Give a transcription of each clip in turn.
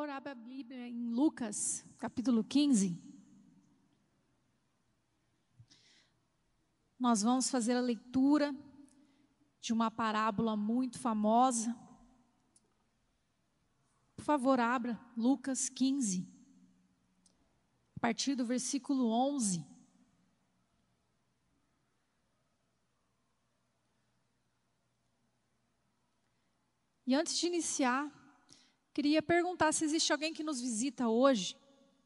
Favor, abra a Bíblia em Lucas, capítulo 15. Nós vamos fazer a leitura de uma parábola muito famosa. Por favor, abra Lucas 15, a partir do versículo 11. E antes de iniciar, queria perguntar se existe alguém que nos visita hoje,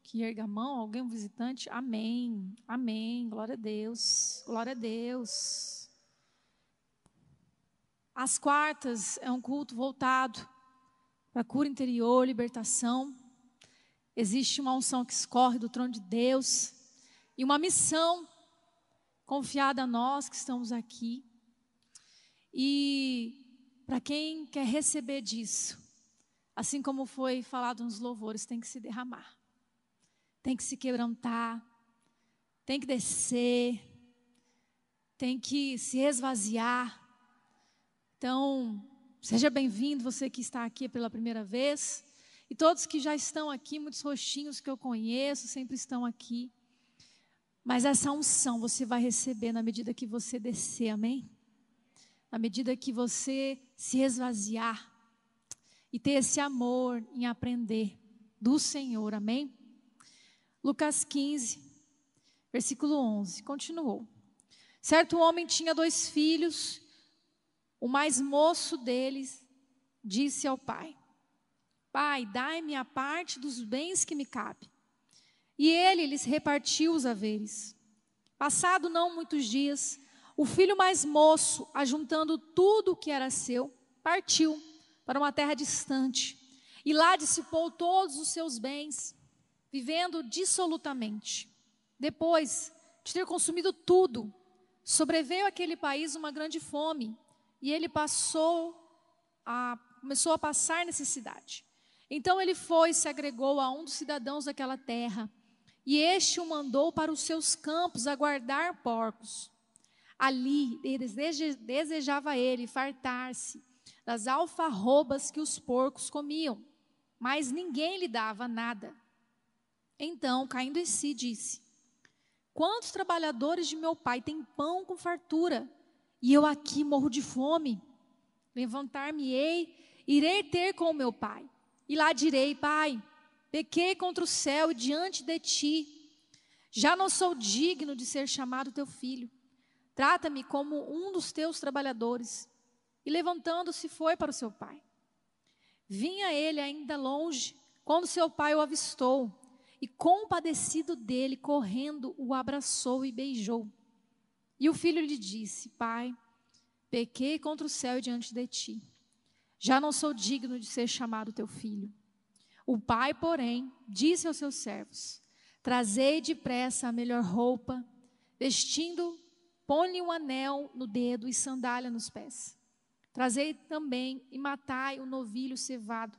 que erga a mão, alguém um visitante. Amém, amém, glória a Deus, glória a Deus. As quartas é um culto voltado para cura interior, libertação. Existe uma unção que escorre do trono de Deus e uma missão confiada a nós que estamos aqui. E para quem quer receber disso, assim como foi falado nos louvores, tem que se derramar, tem que se quebrantar, tem que descer, tem que se esvaziar. Então, seja bem-vindo, você que está aqui pela primeira vez, e todos que já estão aqui, muitos rostinhos que eu conheço, sempre estão aqui. Mas essa unção você vai receber na medida que você descer, amém? à medida que você se esvaziar e ter esse amor em aprender do Senhor, amém? Lucas 15, versículo 11, continuou. Certo homem tinha dois filhos, o mais moço deles disse ao pai: Pai, dai-me a parte dos bens que me cabe. E ele lhes repartiu os haveres. Passado não muitos dias, o filho mais moço, ajuntando tudo o que era seu, partiu para uma terra distante e lá dissipou todos os seus bens, vivendo dissolutamente. Depois de ter consumido tudo, sobreveio àquele país uma grande fome e ele passou a começou a passar necessidade. Então ele foi e se agregou a um dos cidadãos daquela terra, e este o mandou para os seus campos a guardar porcos. Ali desejava ele fartar-se das alfarrobas que os porcos comiam, mas ninguém lhe dava nada. Então, caindo em si, disse: Quantos trabalhadores de meu pai têm pão com fartura, e eu aqui morro de fome? Levantar-me-ei, irei ter com o meu pai, e lá direi: Pai, pequei contra o céu e diante de ti, já não sou digno de ser chamado teu filho. Trata-me como um dos teus trabalhadores. E levantando-se, foi para o seu pai. Vinha ele ainda longe, quando seu pai o avistou, e compadecido dele, correndo, o abraçou e beijou. E o filho lhe disse: Pai, pequei contra o céu diante de ti. Já não sou digno de ser chamado teu filho. O pai, porém, disse aos seus servos: Trazei depressa a melhor roupa, vestindo Põe-lhe um anel no dedo e sandália nos pés. Trazei também e matai o novilho cevado.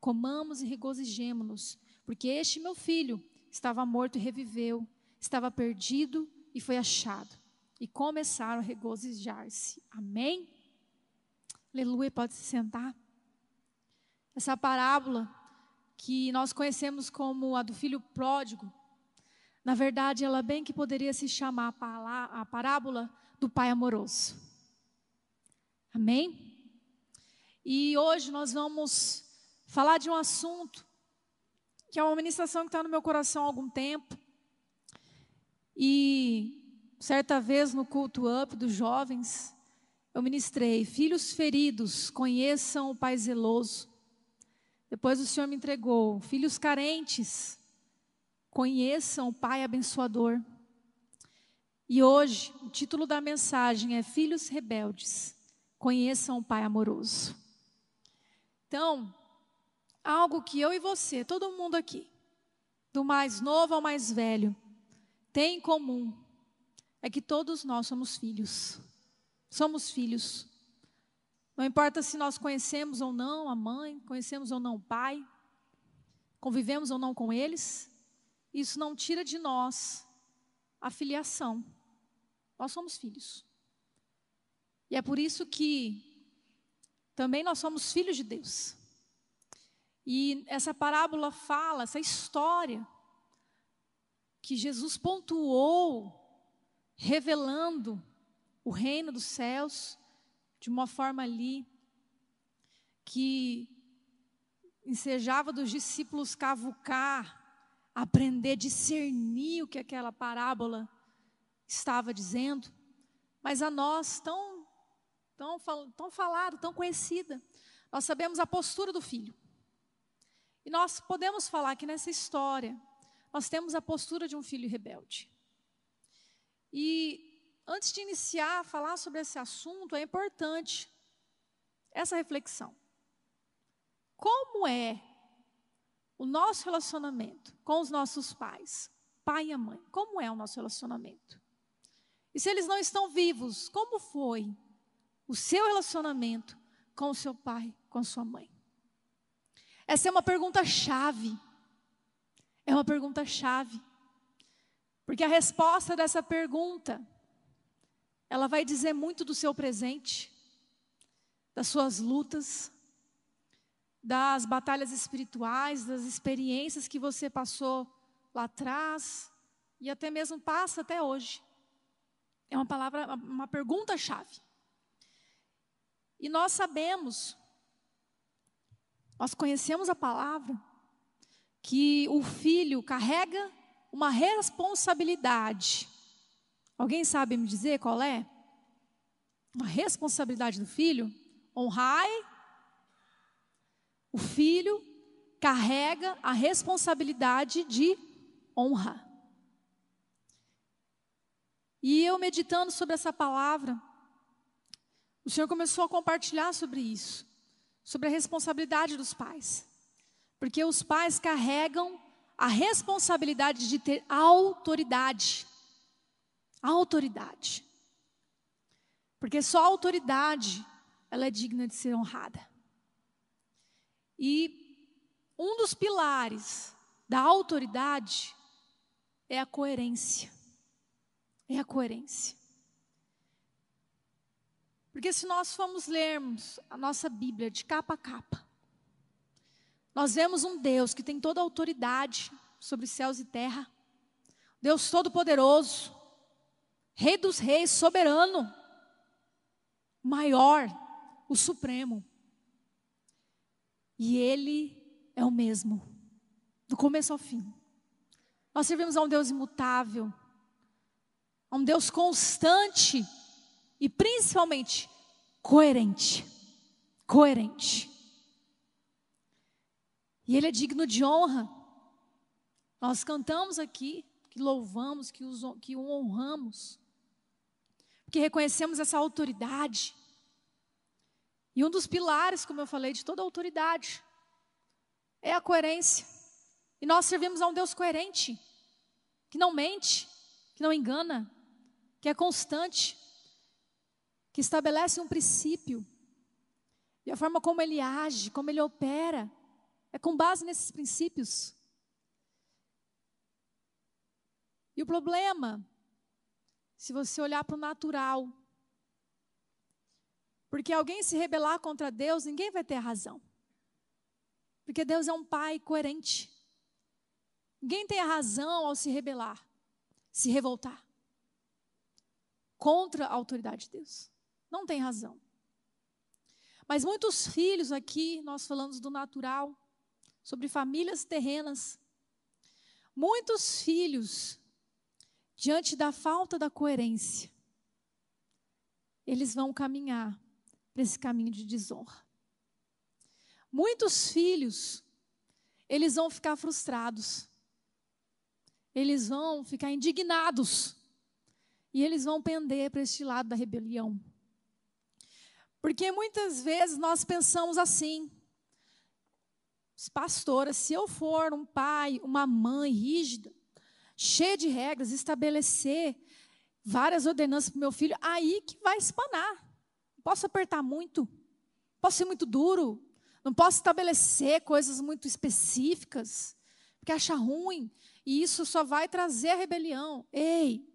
Comamos e regozijemo-nos, porque este meu filho estava morto e reviveu, estava perdido e foi achado. E começaram a regozijar-se. Amém? Aleluia, pode se sentar. Essa parábola que nós conhecemos como a do filho pródigo, na verdade, ela bem que poderia se chamar a parábola do pai amoroso. Amém? E hoje nós vamos falar de um assunto que é uma ministração que está no meu coração há algum tempo. E certa vez no culto up dos jovens, eu ministrei: Filhos feridos, conheçam o Pai zeloso. Depois o Senhor me entregou: Filhos carentes, Conheçam o Pai abençoador. E hoje, o título da mensagem é Filhos Rebeldes, conheçam o Pai amoroso. Então, algo que eu e você, todo mundo aqui, do mais novo ao mais velho, tem em comum é que todos nós somos filhos. Somos filhos. Não importa se nós conhecemos ou não a mãe, conhecemos ou não o pai, convivemos ou não com eles, isso não tira de nós a filiação. Nós somos filhos. E é por isso que também nós somos filhos de Deus. E essa parábola fala, essa história, que Jesus pontuou, revelando o reino dos céus de uma forma ali que ensejava dos discípulos cavucar, aprender, discernir o que aquela parábola estava dizendo, mas a nós tão tão, tão falado, tão conhecida, nós sabemos a postura do filho. E nós podemos falar que nessa história nós temos a postura de um filho rebelde. E antes de iniciar a falar sobre esse assunto, é importante essa reflexão. Como é o nosso relacionamento com os nossos pais, pai e mãe? Como é o nosso relacionamento? E se eles não estão vivos, como foi o seu relacionamento com o seu pai, com a sua mãe? Essa é uma pergunta chave. É uma pergunta chave. Porque a resposta dessa pergunta ela vai dizer muito do seu presente, das suas lutas, das batalhas espirituais, das experiências que você passou lá atrás e até mesmo passa até hoje. É uma palavra, uma pergunta chave. E nós sabemos nós conhecemos a palavra que o filho carrega uma responsabilidade. Alguém sabe me dizer qual é? Uma responsabilidade do filho? Honrai. O filho carrega a responsabilidade de honra. E eu meditando sobre essa palavra, o Senhor começou a compartilhar sobre isso sobre a responsabilidade dos pais. Porque os pais carregam a responsabilidade de ter autoridade. Autoridade. Porque só a autoridade ela é digna de ser honrada. E um dos pilares da autoridade é a coerência. É a coerência. Porque se nós formos lermos a nossa Bíblia de capa a capa, nós vemos um Deus que tem toda a autoridade sobre céus e terra, Deus Todo-Poderoso, Rei dos Reis, soberano, maior, o Supremo. E Ele é o mesmo, do começo ao fim. Nós servimos a um Deus imutável, a um Deus constante e principalmente coerente. Coerente. E Ele é digno de honra. Nós cantamos aqui, que louvamos, que, os, que o honramos, porque reconhecemos essa autoridade. E um dos pilares, como eu falei, de toda autoridade é a coerência. E nós servimos a um Deus coerente, que não mente, que não engana, que é constante, que estabelece um princípio. E a forma como ele age, como ele opera, é com base nesses princípios. E o problema, se você olhar para o natural, porque alguém se rebelar contra Deus, ninguém vai ter razão. Porque Deus é um pai coerente. Ninguém tem a razão ao se rebelar, se revoltar contra a autoridade de Deus. Não tem razão. Mas muitos filhos aqui, nós falamos do natural, sobre famílias terrenas. Muitos filhos, diante da falta da coerência, eles vão caminhar para esse caminho de desonra. Muitos filhos, eles vão ficar frustrados. Eles vão ficar indignados. E eles vão pender para este lado da rebelião. Porque muitas vezes nós pensamos assim: pastora, se eu for um pai, uma mãe rígida, cheia de regras, estabelecer várias ordenanças para o meu filho, aí que vai espanar. Não posso apertar muito, posso ser muito duro, não posso estabelecer coisas muito específicas, porque acha ruim, e isso só vai trazer a rebelião. Ei,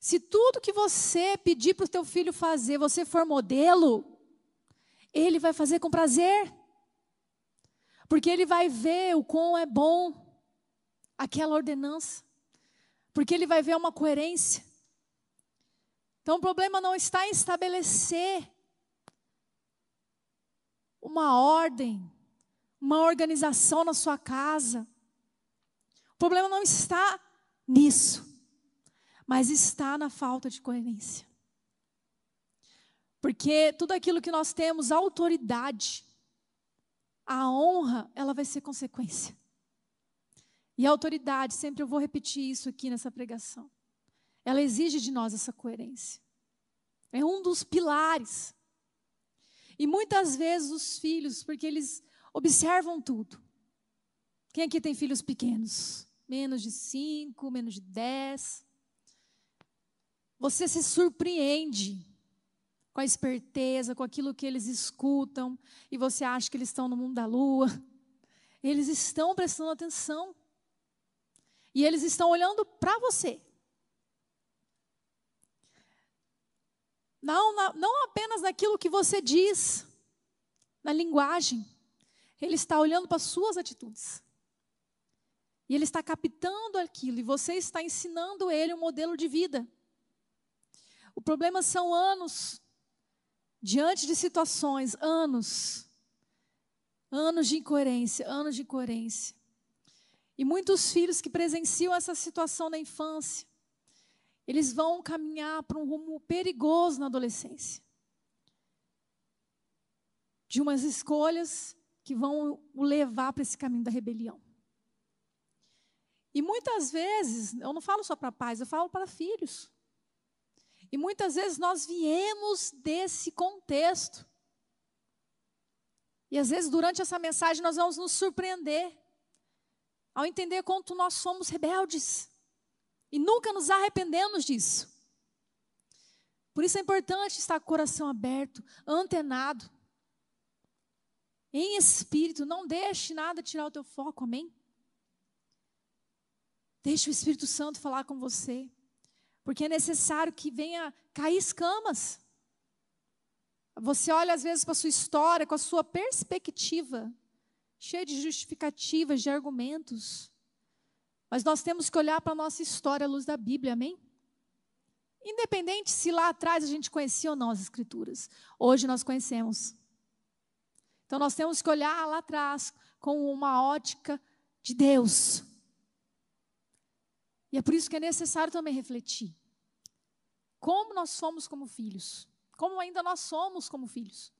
se tudo que você pedir para o teu filho fazer, você for modelo, ele vai fazer com prazer. Porque ele vai ver o quão é bom aquela ordenança. Porque ele vai ver uma coerência. Então o problema não está em estabelecer uma ordem, uma organização na sua casa. O problema não está nisso mas está na falta de coerência. Porque tudo aquilo que nós temos, autoridade, a honra, ela vai ser consequência. E a autoridade, sempre eu vou repetir isso aqui nessa pregação, ela exige de nós essa coerência. É um dos pilares. E muitas vezes os filhos, porque eles observam tudo. Quem aqui tem filhos pequenos? Menos de cinco, menos de dez. Você se surpreende com a esperteza, com aquilo que eles escutam, e você acha que eles estão no mundo da lua. Eles estão prestando atenção. E eles estão olhando para você. Não, não apenas naquilo que você diz, na linguagem. Ele está olhando para as suas atitudes. E ele está captando aquilo, e você está ensinando ele um modelo de vida. O problema são anos, diante de situações, anos, anos de incoerência, anos de incoerência. E muitos filhos que presenciam essa situação na infância, eles vão caminhar para um rumo perigoso na adolescência. De umas escolhas que vão o levar para esse caminho da rebelião. E muitas vezes, eu não falo só para pais, eu falo para filhos. E muitas vezes nós viemos desse contexto. E às vezes durante essa mensagem nós vamos nos surpreender ao entender quanto nós somos rebeldes e nunca nos arrependemos disso. Por isso é importante estar com o coração aberto, antenado, em espírito. Não deixe nada tirar o teu foco, amém? Deixe o Espírito Santo falar com você. Porque é necessário que venha cair escamas. Você olha às vezes para a sua história, com a sua perspectiva, cheia de justificativas, de argumentos. Mas nós temos que olhar para a nossa história à luz da Bíblia, amém? Independente se lá atrás a gente conhecia ou não as Escrituras, hoje nós conhecemos. Então nós temos que olhar lá atrás com uma ótica de Deus. E é por isso que é necessário também refletir. Como nós somos como filhos. Como ainda nós somos como filhos.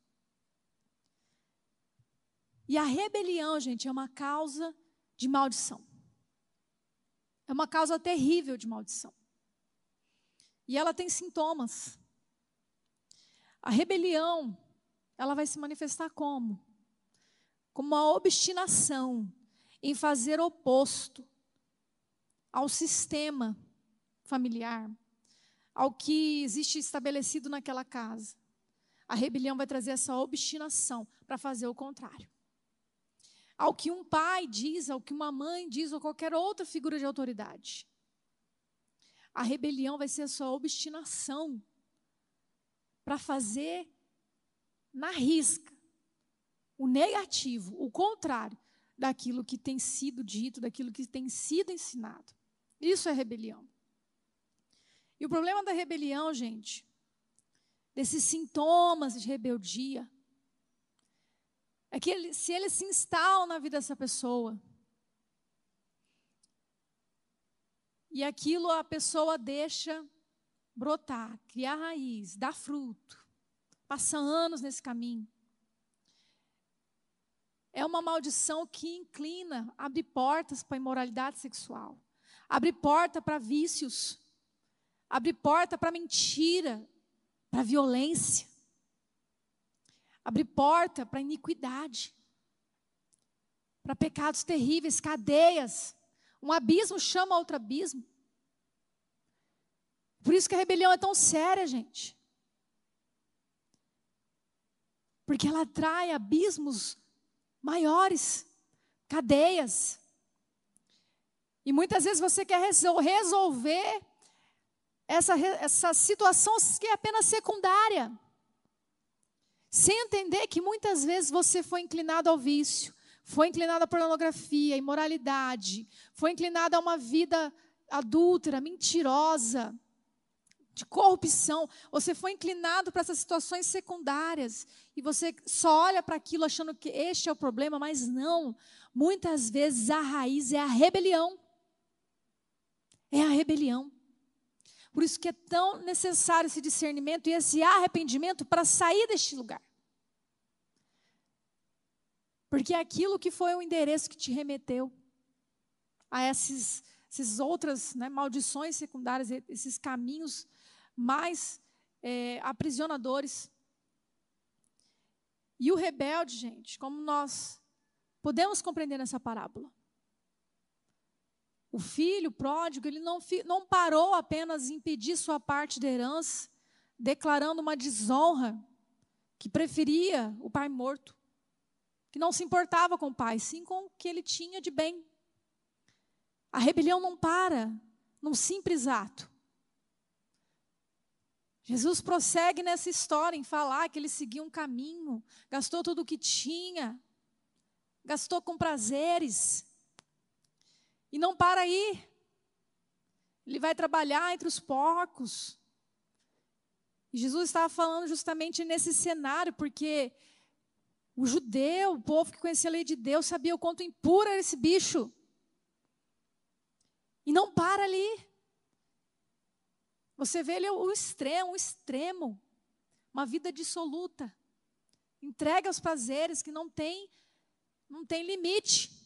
E a rebelião, gente, é uma causa de maldição. É uma causa terrível de maldição. E ela tem sintomas. A rebelião, ela vai se manifestar como? Como uma obstinação em fazer oposto ao sistema familiar, ao que existe estabelecido naquela casa. A rebelião vai trazer essa obstinação para fazer o contrário. Ao que um pai diz, ao que uma mãe diz, ou qualquer outra figura de autoridade. A rebelião vai ser a sua obstinação para fazer na risca o negativo, o contrário daquilo que tem sido dito, daquilo que tem sido ensinado. Isso é rebelião. E o problema da rebelião, gente, desses sintomas de rebeldia, é que ele, se ele se instala na vida dessa pessoa, e aquilo a pessoa deixa brotar, criar raiz, dar fruto, passa anos nesse caminho. É uma maldição que inclina, abre portas para a imoralidade sexual abre porta para vícios, abre porta para mentira, para violência, abre porta para iniquidade. para pecados terríveis, cadeias. Um abismo chama outro abismo. Por isso que a rebelião é tão séria, gente. Porque ela atrai abismos maiores, cadeias. E muitas vezes você quer resolver essa, essa situação que é apenas secundária. Sem entender que muitas vezes você foi inclinado ao vício, foi inclinado à pornografia, imoralidade, foi inclinado a uma vida adúltera, mentirosa, de corrupção. Você foi inclinado para essas situações secundárias e você só olha para aquilo achando que este é o problema, mas não. Muitas vezes a raiz é a rebelião. É a rebelião. Por isso que é tão necessário esse discernimento e esse arrependimento para sair deste lugar. Porque é aquilo que foi o endereço que te remeteu a esses, essas outras né, maldições secundárias, esses caminhos mais é, aprisionadores. E o rebelde, gente, como nós podemos compreender nessa parábola? O filho pródigo, ele não, não parou apenas em pedir sua parte da herança, declarando uma desonra, que preferia o pai morto, que não se importava com o pai, sim com o que ele tinha de bem. A rebelião não para num simples ato. Jesus prossegue nessa história em falar que ele seguia um caminho, gastou tudo o que tinha, gastou com prazeres, e não para aí. Ele vai trabalhar entre os porcos. Jesus estava falando justamente nesse cenário, porque o judeu, o povo que conhecia a lei de Deus, sabia o quanto impuro era esse bicho. E não para ali. Você vê ele o extremo, o extremo. Uma vida dissoluta. Entrega aos prazeres que não tem, não tem limite.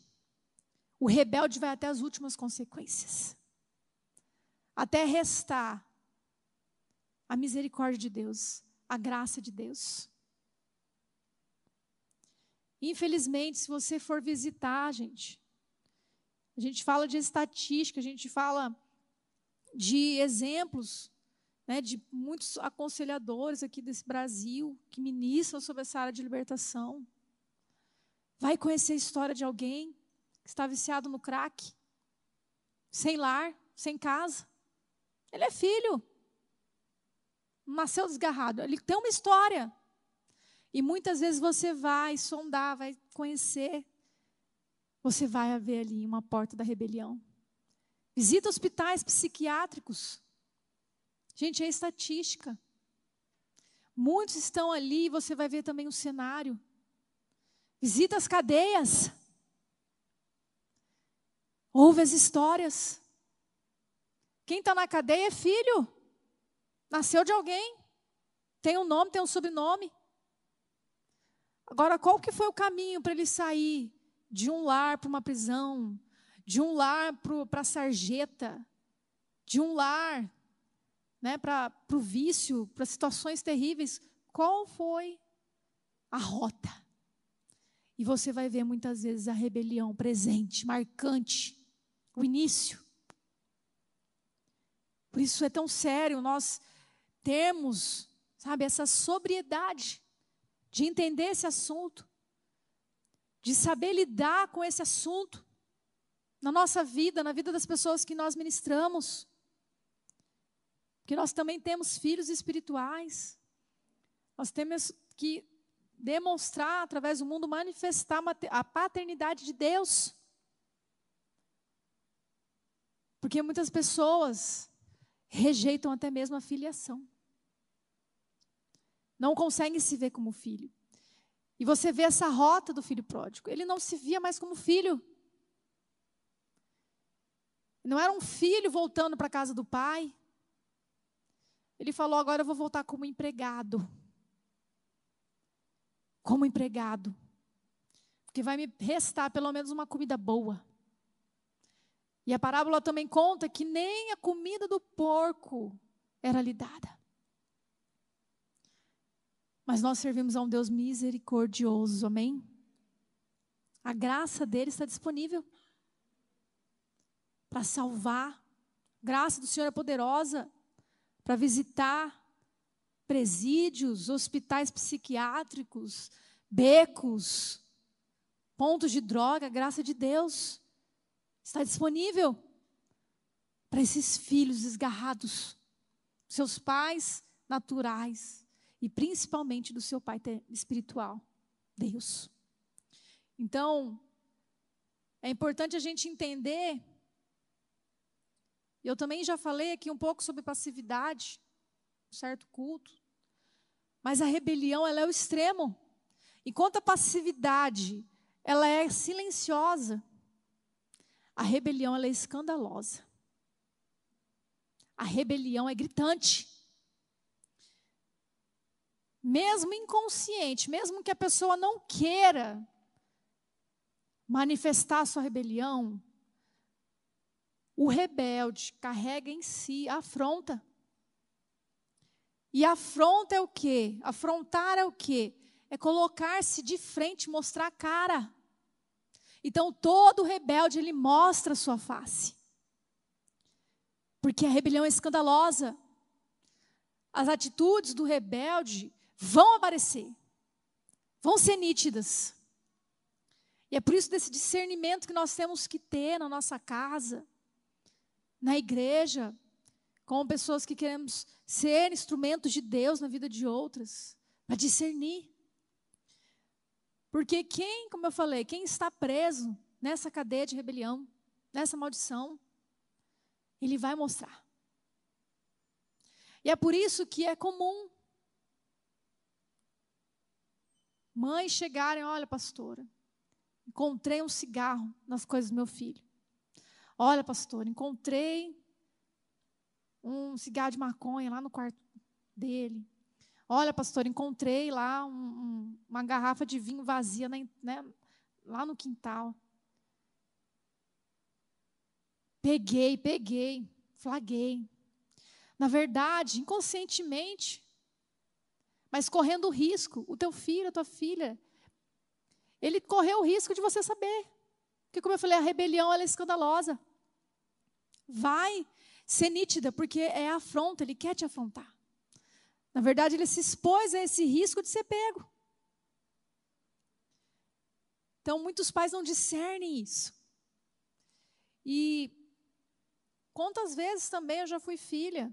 O rebelde vai até as últimas consequências até restar a misericórdia de Deus, a graça de Deus. Infelizmente, se você for visitar, gente, a gente fala de estatística, a gente fala de exemplos, né, de muitos aconselhadores aqui desse Brasil que ministram sobre essa área de libertação. Vai conhecer a história de alguém que está viciado no crack, sem lar, sem casa. Ele é filho. Nasceu desgarrado. Ele tem uma história. E muitas vezes você vai sondar, vai conhecer. Você vai ver ali uma porta da rebelião. Visita hospitais psiquiátricos. Gente, é estatística. Muitos estão ali e você vai ver também o cenário. Visita as cadeias. Ouve as histórias. Quem está na cadeia é filho. Nasceu de alguém. Tem um nome, tem um sobrenome. Agora, qual que foi o caminho para ele sair de um lar para uma prisão, de um lar para a sarjeta, de um lar né, para o vício, para situações terríveis? Qual foi a rota? E você vai ver muitas vezes a rebelião presente, marcante o início. Por isso é tão sério nós termos, sabe, essa sobriedade de entender esse assunto, de saber lidar com esse assunto na nossa vida, na vida das pessoas que nós ministramos. Porque nós também temos filhos espirituais. Nós temos que demonstrar através do mundo, manifestar a paternidade de Deus. Porque muitas pessoas rejeitam até mesmo a filiação. Não conseguem se ver como filho. E você vê essa rota do filho pródigo. Ele não se via mais como filho. Não era um filho voltando para a casa do pai. Ele falou: agora eu vou voltar como empregado. Como empregado. Porque vai me restar pelo menos uma comida boa. E a parábola também conta que nem a comida do porco era lhe dada. Mas nós servimos a um Deus misericordioso, amém? A graça dele está disponível para salvar. Graça do Senhor é poderosa para visitar presídios, hospitais psiquiátricos, becos, pontos de droga. A graça de Deus está disponível para esses filhos desgarrados, seus pais naturais e principalmente do seu pai espiritual, Deus. Então, é importante a gente entender. Eu também já falei aqui um pouco sobre passividade, certo culto. Mas a rebelião, ela é o extremo. Enquanto a passividade, ela é silenciosa, a rebelião é escandalosa. A rebelião é gritante. Mesmo inconsciente, mesmo que a pessoa não queira manifestar sua rebelião, o rebelde carrega em si a afronta. E afronta é o quê? Afrontar é o quê? É colocar-se de frente, mostrar a cara. Então todo rebelde ele mostra a sua face. Porque a rebelião é escandalosa. As atitudes do rebelde vão aparecer. Vão ser nítidas. E é por isso desse discernimento que nós temos que ter na nossa casa, na igreja, como pessoas que queremos ser instrumentos de Deus na vida de outras, para discernir. Porque quem, como eu falei, quem está preso nessa cadeia de rebelião, nessa maldição, ele vai mostrar. E é por isso que é comum mães chegarem, olha, pastora, Encontrei um cigarro nas coisas do meu filho. Olha, pastor, encontrei um cigarro de maconha lá no quarto dele. Olha, pastor, encontrei lá um, um, uma garrafa de vinho vazia na, né, lá no quintal. Peguei, peguei, flaguei. Na verdade, inconscientemente, mas correndo o risco, o teu filho, a tua filha, ele correu o risco de você saber. Porque, como eu falei, a rebelião é escandalosa. Vai ser nítida, porque é afronta, ele quer te afrontar. Na verdade, ele se expôs a esse risco de ser pego. Então, muitos pais não discernem isso. E quantas vezes também eu já fui filha.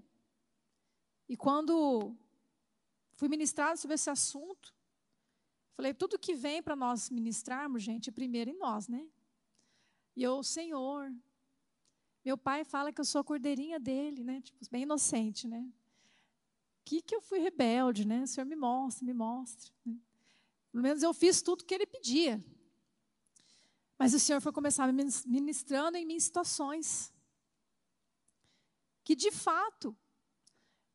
E quando fui ministrada sobre esse assunto, Falei, tudo que vem para nós ministrarmos, gente, é primeiro em nós, né? E eu, Senhor, meu pai fala que eu sou a cordeirinha dele, né? Tipo, bem inocente, né? Que que eu fui rebelde, né? O Senhor me mostra, me mostra. Né? Pelo menos eu fiz tudo que ele pedia. Mas o Senhor foi começar ministrando em mim situações que de fato,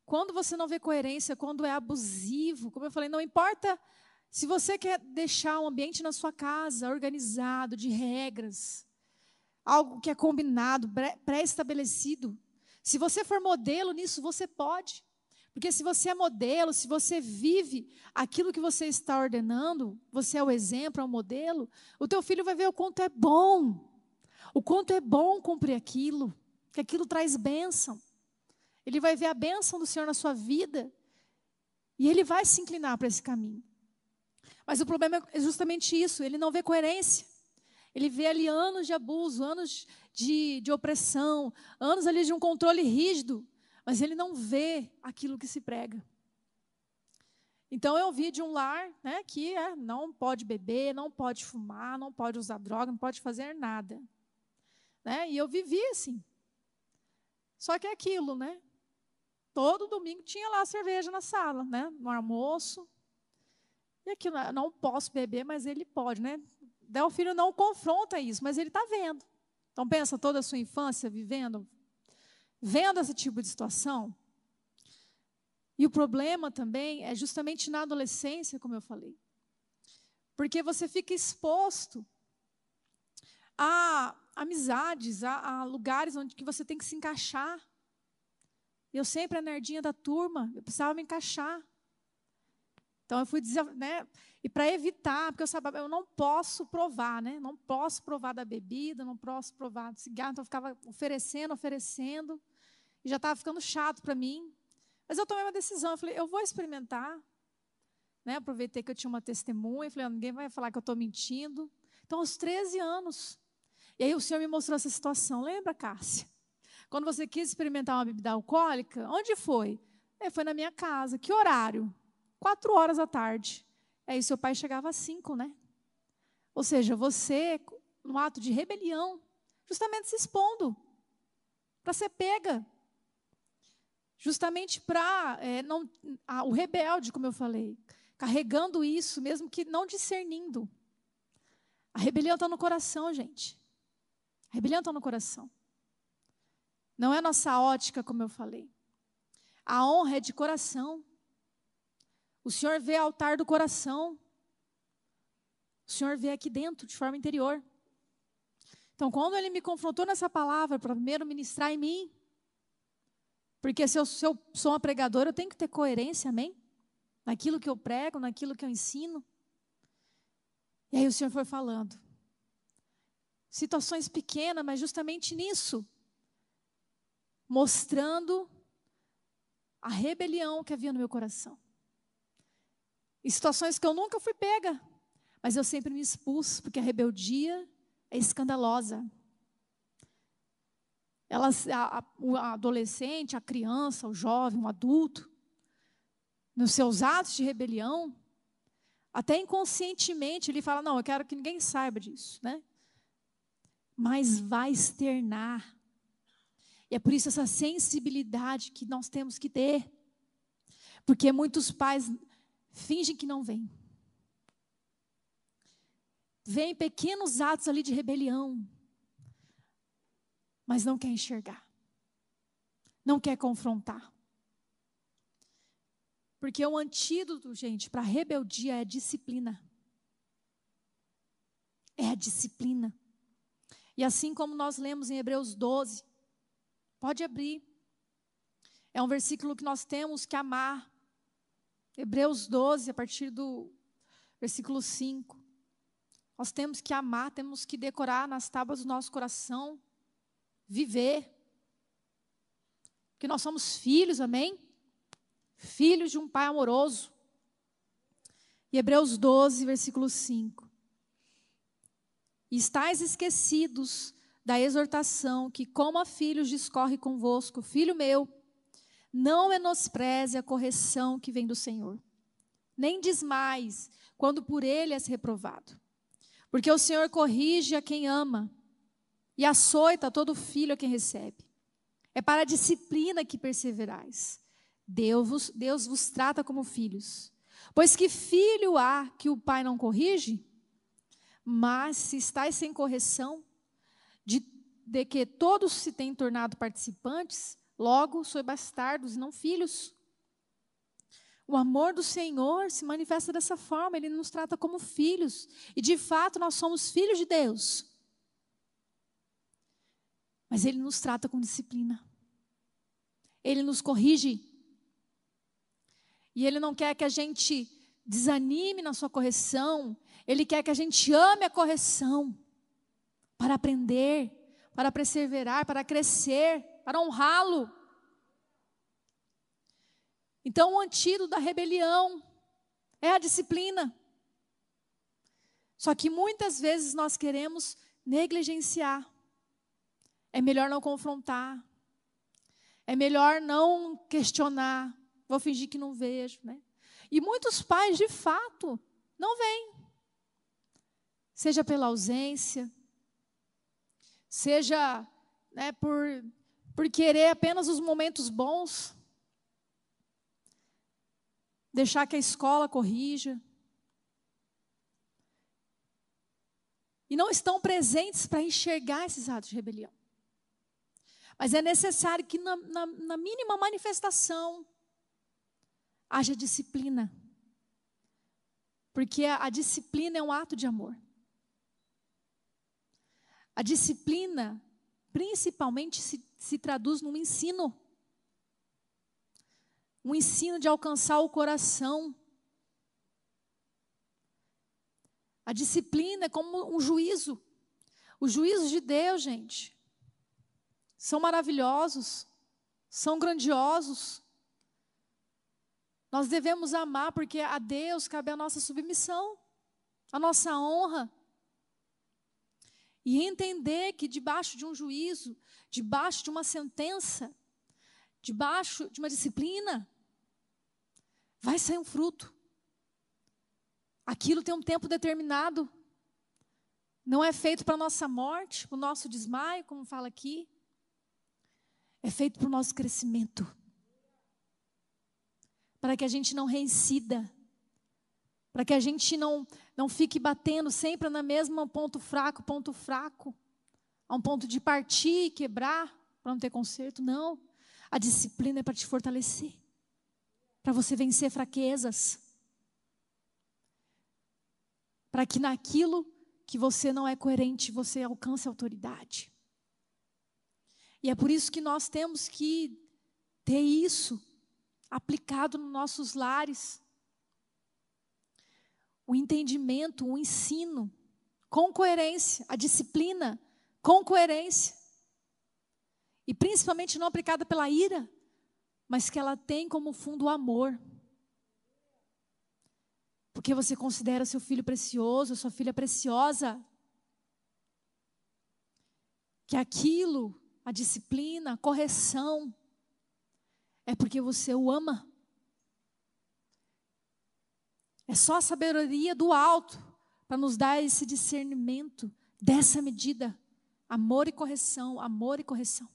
quando você não vê coerência, quando é abusivo, como eu falei, não importa se você quer deixar um ambiente na sua casa organizado, de regras, algo que é combinado, pré-estabelecido, se você for modelo nisso, você pode. Porque se você é modelo, se você vive aquilo que você está ordenando, você é o exemplo, é o modelo, o teu filho vai ver o quanto é bom. O quanto é bom cumprir aquilo, que aquilo traz bênção. Ele vai ver a bênção do Senhor na sua vida e ele vai se inclinar para esse caminho. Mas o problema é justamente isso: ele não vê coerência. Ele vê ali anos de abuso, anos de, de opressão, anos ali de um controle rígido, mas ele não vê aquilo que se prega. Então eu vi de um lar né, que é, não pode beber, não pode fumar, não pode usar droga, não pode fazer nada. Né? E eu vivi assim. Só que é aquilo, né? Todo domingo tinha lá cerveja na sala, né? No almoço, e aqui não posso beber, mas ele pode, né? o filho não confronta isso, mas ele está vendo. Então pensa toda a sua infância vivendo, vendo esse tipo de situação. E o problema também é justamente na adolescência, como eu falei. Porque você fica exposto a amizades, a, a lugares onde que você tem que se encaixar. Eu sempre a nerdinha da turma, eu precisava me encaixar. Então eu fui dizer, né? E para evitar, porque eu sabia, eu não posso provar, né? Não posso provar da bebida, não posso provar do cigarro, então eu ficava oferecendo, oferecendo, e já estava ficando chato para mim. Mas eu tomei uma decisão, eu falei, eu vou experimentar. Né? Aproveitei que eu tinha uma testemunha, falei, ninguém vai falar que eu estou mentindo. Então, aos 13 anos. E aí o Senhor me mostrou essa situação. Lembra, Cássia? Quando você quis experimentar uma bebida alcoólica, onde foi? É, foi na minha casa. Que horário? Quatro horas da tarde. Aí seu pai chegava às cinco, né? Ou seja, você, no ato de rebelião, justamente se expondo para ser pega. Justamente para é, não o rebelde, como eu falei, carregando isso, mesmo que não discernindo. A rebelião está no coração, gente. A rebelião está no coração. Não é nossa ótica, como eu falei. A honra é de coração. O Senhor vê altar do coração. O Senhor vê aqui dentro, de forma interior. Então, quando ele me confrontou nessa palavra, para primeiro ministrar em mim, porque se eu, se eu sou uma pregadora, eu tenho que ter coerência, amém? Naquilo que eu prego, naquilo que eu ensino. E aí o Senhor foi falando. Situações pequenas, mas justamente nisso. Mostrando a rebelião que havia no meu coração. Em situações que eu nunca fui pega, mas eu sempre me expus, porque a rebeldia é escandalosa. Ela, a, a, o adolescente, a criança, o jovem, o adulto, nos seus atos de rebelião, até inconscientemente ele fala: Não, eu quero que ninguém saiba disso, né? Mas vai externar. E é por isso essa sensibilidade que nós temos que ter. Porque muitos pais fingem que não vêm. Vêm pequenos atos ali de rebelião, mas não quer enxergar, não quer confrontar. Porque o antídoto, gente, para a rebeldia é disciplina. É a disciplina. E assim como nós lemos em Hebreus 12, pode abrir. É um versículo que nós temos que amar. Hebreus 12, a partir do versículo 5. Nós temos que amar, temos que decorar nas tábuas do nosso coração, viver. Porque nós somos filhos, amém? Filhos de um pai amoroso. E Hebreus 12, versículo 5. E estáis esquecidos da exortação que, como a filhos, discorre convosco, filho meu, não menospreze a correção que vem do Senhor, nem desmais quando por ele és reprovado. Porque o Senhor corrige a quem ama e açoita todo filho a quem recebe. É para a disciplina que perseverais. Deus vos, Deus vos trata como filhos. Pois que filho há que o pai não corrige? Mas se estáis sem correção, de, de que todos se têm tornado participantes, Logo, sois bastardos e não filhos. O amor do Senhor se manifesta dessa forma, ele nos trata como filhos. E de fato nós somos filhos de Deus. Mas ele nos trata com disciplina. Ele nos corrige. E ele não quer que a gente desanime na sua correção, ele quer que a gente ame a correção para aprender, para perseverar, para crescer para honrá-lo. Então, o antídoto da rebelião é a disciplina. Só que muitas vezes nós queremos negligenciar. É melhor não confrontar. É melhor não questionar. Vou fingir que não vejo, né? E muitos pais, de fato, não vêm. Seja pela ausência, seja né, por por querer apenas os momentos bons, deixar que a escola corrija. E não estão presentes para enxergar esses atos de rebelião. Mas é necessário que, na, na, na mínima manifestação, haja disciplina. Porque a, a disciplina é um ato de amor. A disciplina, principalmente, se se traduz num ensino. Um ensino de alcançar o coração. A disciplina é como um juízo. Os juízos de Deus, gente, são maravilhosos, são grandiosos. Nós devemos amar porque a Deus cabe a nossa submissão, a nossa honra. E entender que debaixo de um juízo, debaixo de uma sentença, debaixo de uma disciplina, vai sair um fruto. Aquilo tem um tempo determinado. Não é feito para nossa morte, o nosso desmaio, como fala aqui. É feito para o nosso crescimento. Para que a gente não reincida. Para que a gente não, não fique batendo sempre na mesma ponto fraco, ponto fraco. A um ponto de partir e quebrar para não ter conserto. Não. A disciplina é para te fortalecer. Para você vencer fraquezas. Para que naquilo que você não é coerente, você alcance autoridade. E é por isso que nós temos que ter isso aplicado nos nossos lares. O entendimento, o ensino, com coerência, a disciplina, com coerência. E principalmente não aplicada pela ira, mas que ela tem como fundo o amor. Porque você considera seu filho precioso, sua filha preciosa. Que aquilo, a disciplina, a correção, é porque você o ama. É só a sabedoria do alto para nos dar esse discernimento dessa medida. Amor e correção, amor e correção.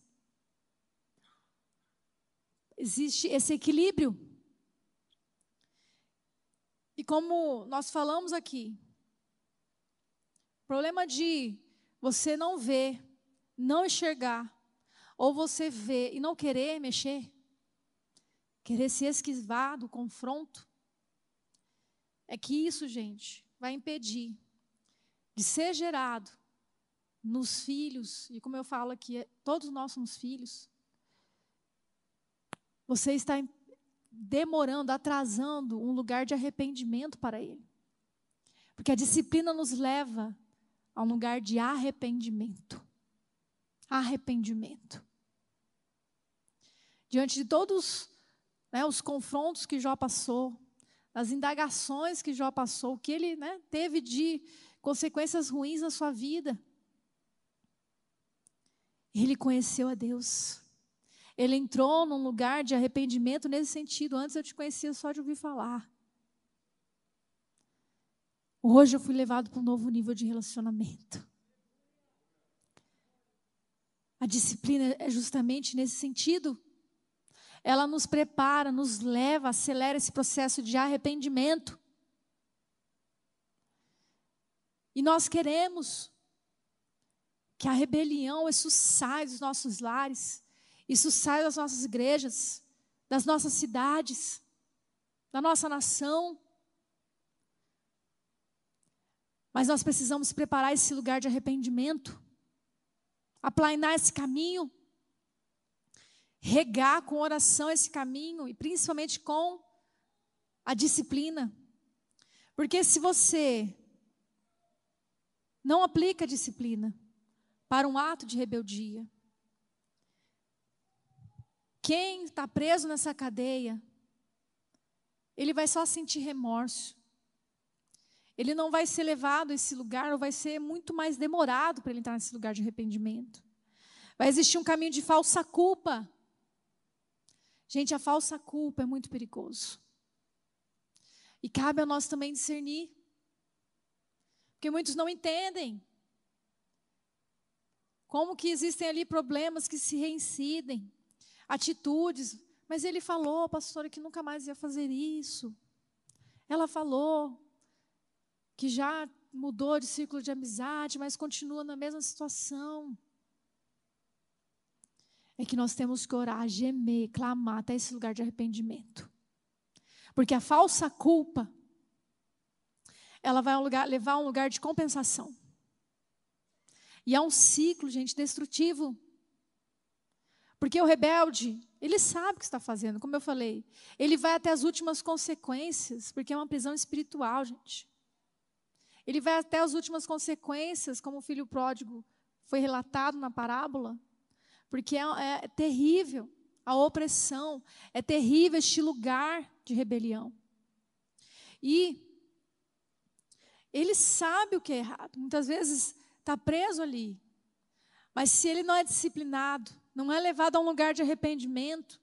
Existe esse equilíbrio. E como nós falamos aqui, problema de você não ver, não enxergar, ou você ver e não querer mexer, querer se esquivar do confronto, é que isso, gente, vai impedir de ser gerado nos filhos, e como eu falo aqui, todos nós somos filhos, você está demorando, atrasando um lugar de arrependimento para ele. Porque a disciplina nos leva a um lugar de arrependimento. Arrependimento. Diante de todos né, os confrontos que Jó passou, as indagações que Jó passou, o que ele né, teve de consequências ruins na sua vida, ele conheceu a Deus. Ele entrou num lugar de arrependimento nesse sentido. Antes eu te conhecia só de ouvir falar. Hoje eu fui levado para um novo nível de relacionamento. A disciplina é justamente nesse sentido. Ela nos prepara, nos leva, acelera esse processo de arrependimento. E nós queremos que a rebelião, isso saia dos nossos lares. Isso sai das nossas igrejas, das nossas cidades, da nossa nação. Mas nós precisamos preparar esse lugar de arrependimento, aplainar esse caminho, regar com oração esse caminho e principalmente com a disciplina. Porque se você não aplica a disciplina para um ato de rebeldia, quem está preso nessa cadeia, ele vai só sentir remorso. Ele não vai ser levado a esse lugar, ou vai ser muito mais demorado para ele entrar nesse lugar de arrependimento. Vai existir um caminho de falsa culpa. Gente, a falsa culpa é muito perigoso. E cabe a nós também discernir. Porque muitos não entendem. Como que existem ali problemas que se reincidem atitudes. Mas ele falou, pastora, que nunca mais ia fazer isso. Ela falou que já mudou de círculo de amizade, mas continua na mesma situação. É que nós temos que orar, gemer, clamar até esse lugar de arrependimento. Porque a falsa culpa, ela vai um lugar, levar a um lugar de compensação. E é um ciclo, gente, destrutivo. Porque o rebelde, ele sabe o que está fazendo, como eu falei. Ele vai até as últimas consequências, porque é uma prisão espiritual, gente. Ele vai até as últimas consequências, como o filho pródigo foi relatado na parábola, porque é, é terrível a opressão, é terrível este lugar de rebelião. E ele sabe o que é errado, muitas vezes está preso ali, mas se ele não é disciplinado, não é levado a um lugar de arrependimento,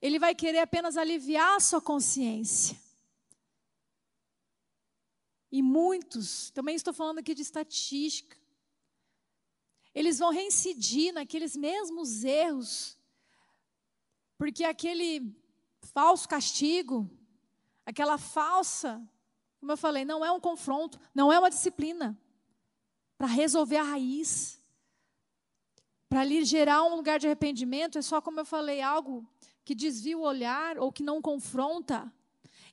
ele vai querer apenas aliviar a sua consciência. E muitos, também estou falando aqui de estatística, eles vão reincidir naqueles mesmos erros, porque aquele falso castigo, aquela falsa, como eu falei, não é um confronto, não é uma disciplina para resolver a raiz, para lhe gerar um lugar de arrependimento, é só, como eu falei, algo que desvia o olhar ou que não confronta.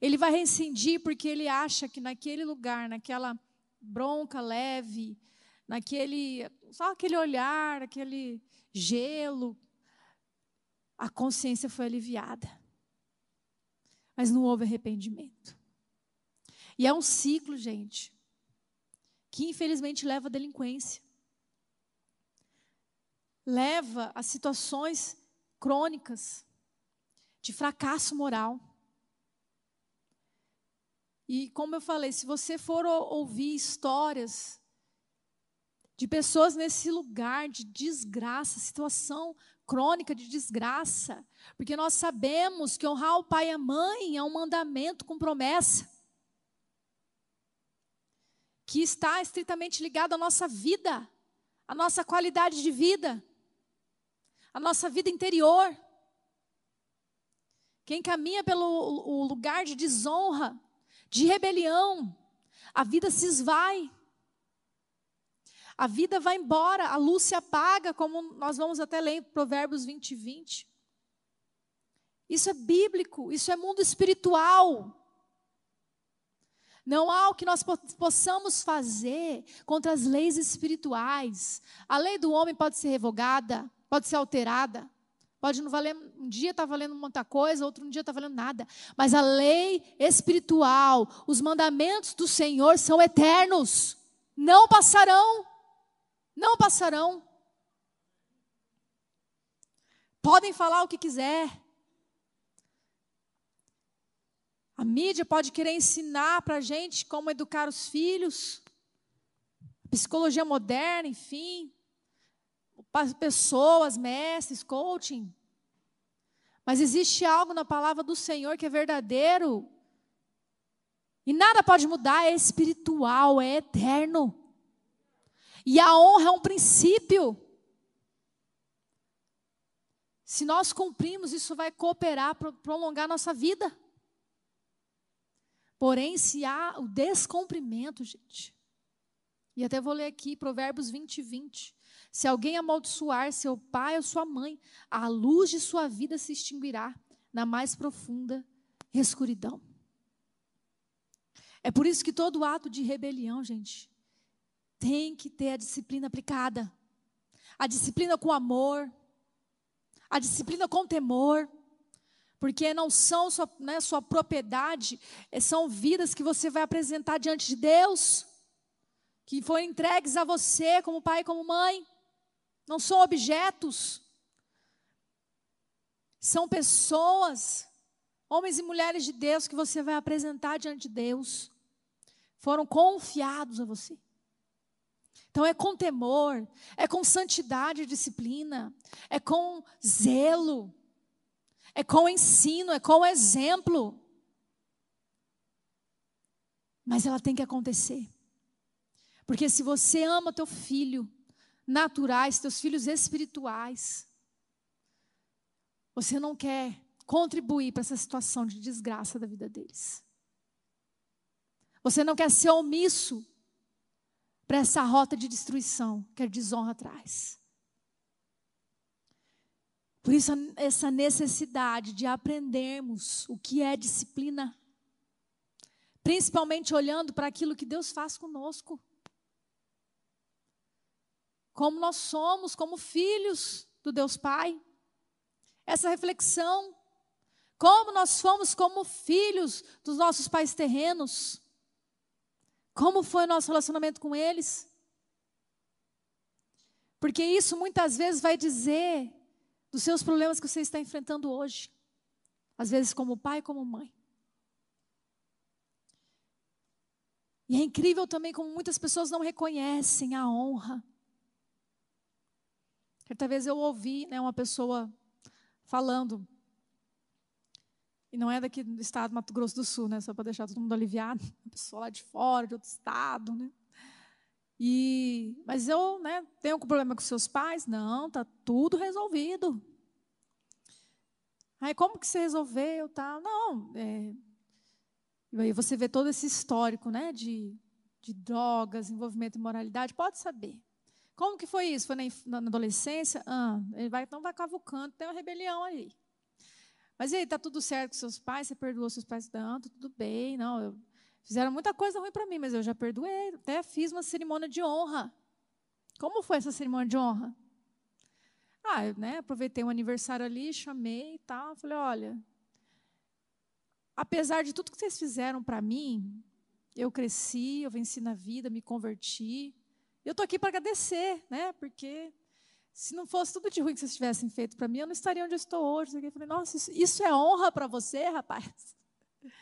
Ele vai rescindir porque ele acha que naquele lugar, naquela bronca leve, naquele só aquele olhar, aquele gelo, a consciência foi aliviada. Mas não houve arrependimento. E é um ciclo, gente, que infelizmente leva à delinquência. Leva a situações crônicas de fracasso moral. E como eu falei, se você for ouvir histórias de pessoas nesse lugar de desgraça, situação crônica de desgraça, porque nós sabemos que honrar o pai e a mãe é um mandamento com promessa, que está estritamente ligado à nossa vida, à nossa qualidade de vida, à nossa vida interior. Quem caminha pelo lugar de desonra, de rebelião, a vida se esvai. A vida vai embora, a luz se apaga, como nós vamos até ler em Provérbios 20 e 20. Isso é bíblico, isso é mundo espiritual. Não há o que nós possamos fazer contra as leis espirituais. A lei do homem pode ser revogada, pode ser alterada. Pode não valer, um dia está valendo muita coisa, outro dia está valendo nada. Mas a lei espiritual, os mandamentos do Senhor são eternos, não passarão não passarão. Podem falar o que quiser. A mídia pode querer ensinar para a gente como educar os filhos, psicologia moderna, enfim, pessoas, mestres, coaching. Mas existe algo na palavra do Senhor que é verdadeiro. E nada pode mudar, é espiritual, é eterno. E a honra é um princípio. Se nós cumprimos, isso vai cooperar para prolongar nossa vida. Porém, se há o descumprimento, gente, e até vou ler aqui Provérbios 20, 20. Se alguém amaldiçoar seu pai ou sua mãe, a luz de sua vida se extinguirá na mais profunda escuridão. É por isso que todo ato de rebelião, gente, tem que ter a disciplina aplicada. A disciplina com amor, a disciplina com temor, porque não são sua, né, sua propriedade, eh, são vidas que você vai apresentar diante de Deus, que foram entregues a você como pai e como mãe, não são objetos, são pessoas, homens e mulheres de Deus que você vai apresentar diante de Deus, foram confiados a você. Então é com temor, é com santidade e disciplina, é com zelo, é com ensino, é com exemplo. Mas ela tem que acontecer. Porque se você ama teu filho naturais, teus filhos espirituais, você não quer contribuir para essa situação de desgraça da vida deles. Você não quer ser omisso para essa rota de destruição que a desonra traz. Por isso, essa necessidade de aprendermos o que é disciplina, principalmente olhando para aquilo que Deus faz conosco. Como nós somos, como filhos do Deus Pai. Essa reflexão. Como nós fomos como filhos dos nossos pais terrenos Como foi o nosso relacionamento com eles? Porque isso muitas vezes vai dizer dos seus problemas que você está enfrentando hoje. Às vezes, como pai, como mãe. E é incrível também como muitas pessoas não reconhecem a honra. Certa vez eu ouvi né, uma pessoa falando, e não é daqui do estado do Mato Grosso do Sul, né, só para deixar todo mundo aliviado, uma pessoa lá de fora, de outro estado, né? E, mas eu né, tenho um problema com seus pais? Não, está tudo resolvido. Aí como que você resolveu? Tá? Não, é, e aí você vê todo esse histórico né, de, de drogas, envolvimento em moralidade, pode saber. Como que foi isso? Foi na, adolescência? Ah, ele vai, então vai cavucando, tem uma rebelião aí. Mas e aí, está tudo certo com seus pais? Você perdoou seus pais tanto? Tudo bem, não, eu, fizeram muita coisa ruim para mim, mas eu já perdoei, até fiz uma cerimônia de honra. Como foi essa cerimônia de honra? Ah, eu, né, aproveitei um aniversário ali, chamei e tal, falei, olha, apesar de tudo que vocês fizeram para mim, eu cresci, eu venci na vida, me converti. Eu estou aqui para agradecer, né? Porque se não fosse tudo de ruim que vocês tivessem feito para mim, eu não estaria onde eu estou hoje. Eu falei, nossa, isso, isso é honra para você, rapaz?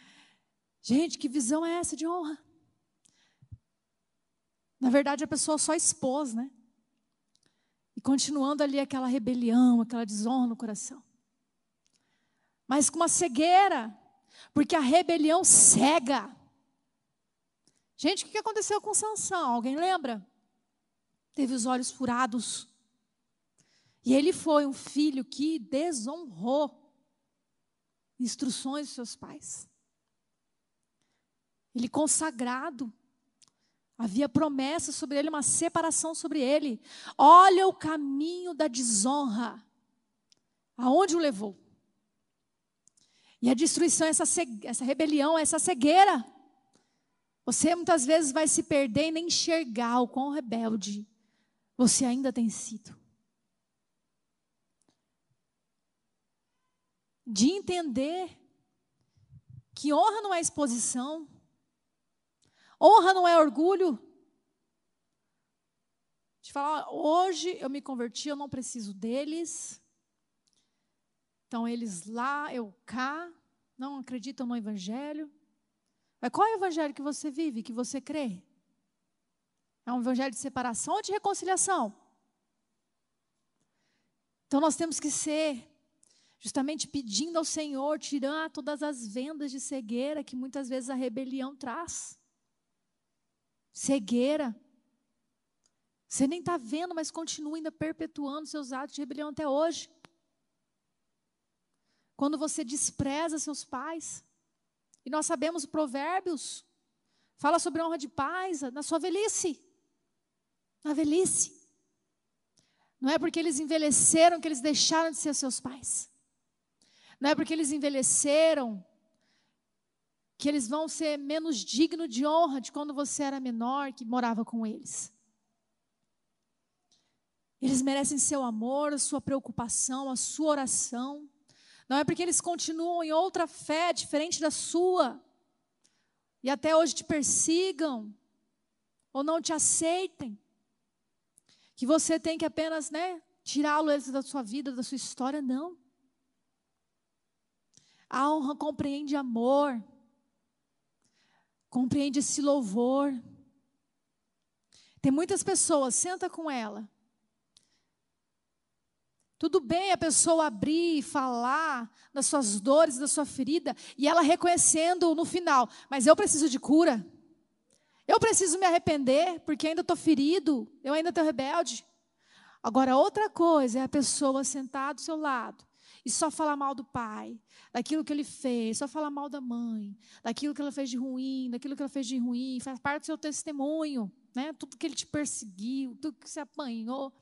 Gente, que visão é essa de honra? Na verdade, a pessoa só expôs, né? E continuando ali aquela rebelião, aquela desonra no coração. Mas com uma cegueira, porque a rebelião cega. Gente, o que aconteceu com Sansão? Alguém lembra? Teve os olhos furados. E ele foi um filho que desonrou instruções dos seus pais. Ele consagrado. Havia promessa sobre ele, uma separação sobre ele. Olha o caminho da desonra. Aonde o levou? E a destruição, essa, essa rebelião, essa cegueira. Você muitas vezes vai se perder e nem enxergar o quão rebelde você ainda tem sido. De entender que honra não é exposição, honra não é orgulho. De falar, hoje eu me converti, eu não preciso deles. Então, eles lá, eu cá, não acreditam no Evangelho. Mas qual é o Evangelho que você vive, que você crê? É um Evangelho de separação ou de reconciliação? Então, nós temos que ser justamente pedindo ao Senhor tirar todas as vendas de cegueira que muitas vezes a rebelião traz. Cegueira. Você nem está vendo, mas continua ainda perpetuando seus atos de rebelião até hoje. Quando você despreza seus pais. E nós sabemos provérbios. Fala sobre honra de pais na sua velhice. Na velhice. Não é porque eles envelheceram que eles deixaram de ser seus pais. Não é porque eles envelheceram que eles vão ser menos dignos de honra de quando você era menor, que morava com eles. Eles merecem seu amor, sua preocupação, a sua oração. Não é porque eles continuam em outra fé diferente da sua e até hoje te persigam ou não te aceitem que você tem que apenas, né, tirá-los da sua vida, da sua história, não. A honra compreende amor, compreende esse louvor. Tem muitas pessoas, senta com ela, tudo bem a pessoa abrir e falar das suas dores, da sua ferida, e ela reconhecendo no final, mas eu preciso de cura. Eu preciso me arrepender, porque ainda estou ferido, eu ainda estou rebelde. Agora, outra coisa é a pessoa sentar do seu lado e só falar mal do pai, daquilo que ele fez, só falar mal da mãe, daquilo que ela fez de ruim, daquilo que ela fez de ruim, faz parte do seu testemunho, né? Tudo que ele te perseguiu, tudo que você apanhou.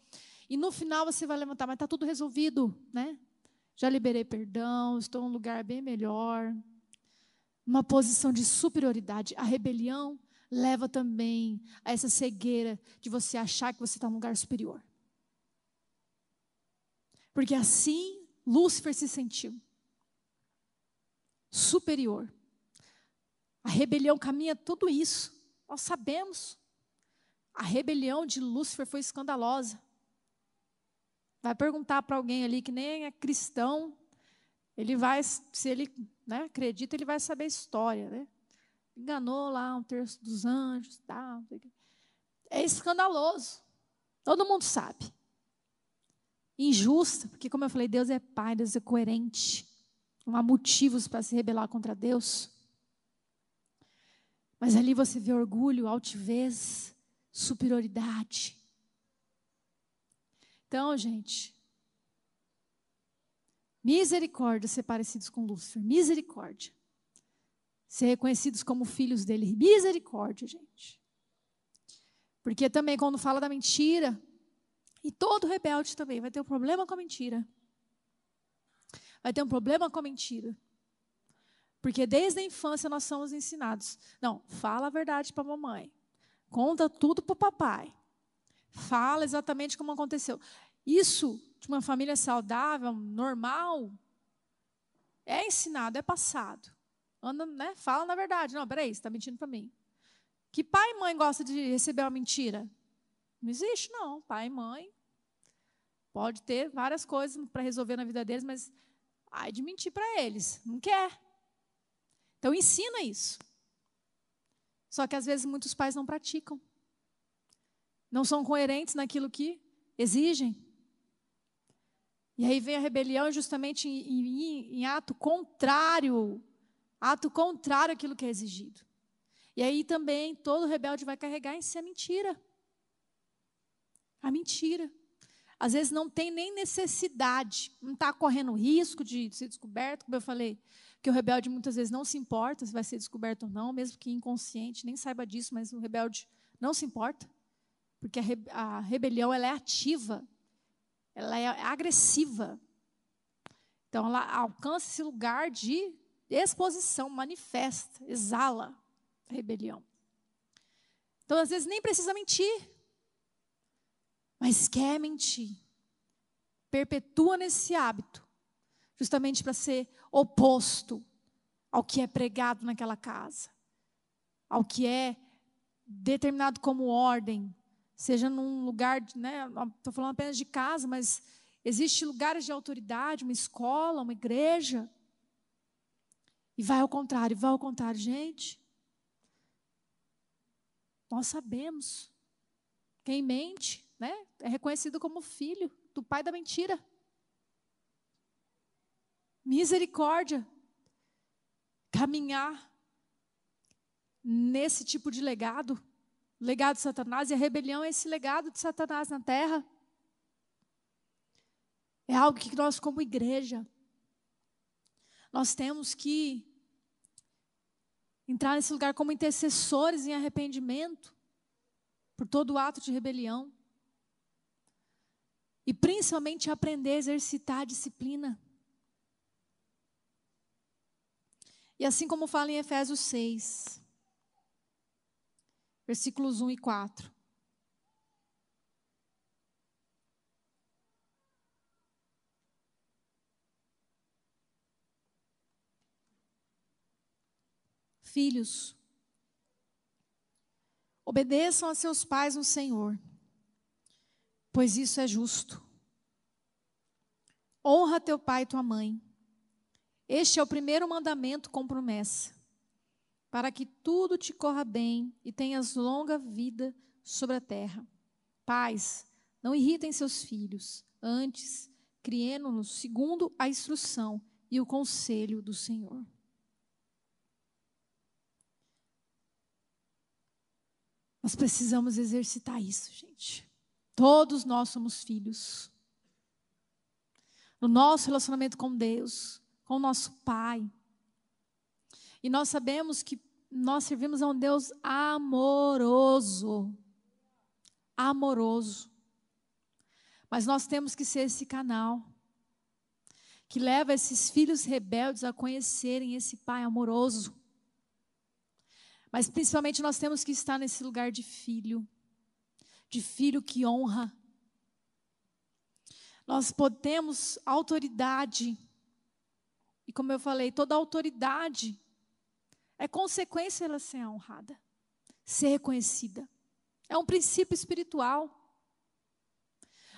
E no final você vai levantar, mas está tudo resolvido, né? Já liberei perdão, estou em um lugar bem melhor. Uma posição de superioridade. A rebelião leva também a essa cegueira de você achar que você está num lugar superior. Porque assim Lúcifer se sentiu superior. A rebelião caminha tudo isso. Nós sabemos. A rebelião de Lúcifer foi escandalosa. Vai perguntar para alguém ali que nem é cristão, ele vai, se ele né, acredita, ele vai saber a história, né? Enganou lá um terço dos anjos, tal. É escandaloso. Todo mundo sabe. Injusta, porque como eu falei, Deus é pai, Deus é coerente. Não há motivos para se rebelar contra Deus. Mas ali você vê orgulho, altivez, superioridade. Então, gente, misericórdia ser parecidos com Lúcifer, misericórdia. Ser reconhecidos como filhos dele, misericórdia, gente. Porque também quando fala da mentira, e todo rebelde também vai ter um problema com a mentira. Vai ter um problema com a mentira. Porque desde a infância nós somos ensinados. Não, fala a verdade para a mamãe. Conta tudo para o papai. Fala exatamente como aconteceu. Isso, de uma família saudável, normal, é ensinado, é passado. Anda, né? Fala na verdade. Não, peraí, você está mentindo para mim. Que pai e mãe gosta de receber uma mentira? Não existe, não. Pai e mãe pode ter várias coisas para resolver na vida deles, mas ai de mentir para eles. Não quer. Então ensina isso. Só que às vezes muitos pais não praticam não são coerentes naquilo que exigem. E aí vem a rebelião justamente em, em, em ato contrário, ato contrário àquilo que é exigido. E aí também todo rebelde vai carregar em si a mentira. A mentira. Às vezes não tem nem necessidade, não está correndo risco de ser descoberto, como eu falei, que o rebelde muitas vezes não se importa se vai ser descoberto ou não, mesmo que inconsciente, nem saiba disso, mas o rebelde não se importa. Porque a, rebe a rebelião ela é ativa, ela é agressiva. Então ela alcança esse lugar de exposição, manifesta, exala a rebelião. Então às vezes nem precisa mentir, mas quer mentir. Perpetua nesse hábito, justamente para ser oposto ao que é pregado naquela casa, ao que é determinado como ordem, seja num lugar, né, estou falando apenas de casa, mas existe lugares de autoridade, uma escola, uma igreja. E vai ao contrário, vai ao contrário, gente. Nós sabemos. Quem mente, né, é reconhecido como filho do pai da mentira. Misericórdia. Caminhar nesse tipo de legado legado de Satanás, e a rebelião é esse legado de Satanás na terra. É algo que nós, como igreja, nós temos que entrar nesse lugar como intercessores em arrependimento por todo ato de rebelião. E principalmente aprender a exercitar a disciplina. E assim como fala em Efésios 6, versículos 1 e 4. Filhos, obedeçam a seus pais no Senhor, pois isso é justo. Honra teu pai e tua mãe. Este é o primeiro mandamento com promessa para que tudo te corra bem e tenhas longa vida sobre a terra. Pais, não irritem seus filhos, antes criemo-nos segundo a instrução e o conselho do Senhor. Nós precisamos exercitar isso, gente. Todos nós somos filhos. No nosso relacionamento com Deus, com o nosso Pai, e nós sabemos que nós servimos a um Deus amoroso. Amoroso. Mas nós temos que ser esse canal que leva esses filhos rebeldes a conhecerem esse Pai amoroso. Mas principalmente nós temos que estar nesse lugar de filho, de filho que honra. Nós podemos autoridade, e como eu falei, toda autoridade é consequência ela ser honrada. ser reconhecida. É um princípio espiritual.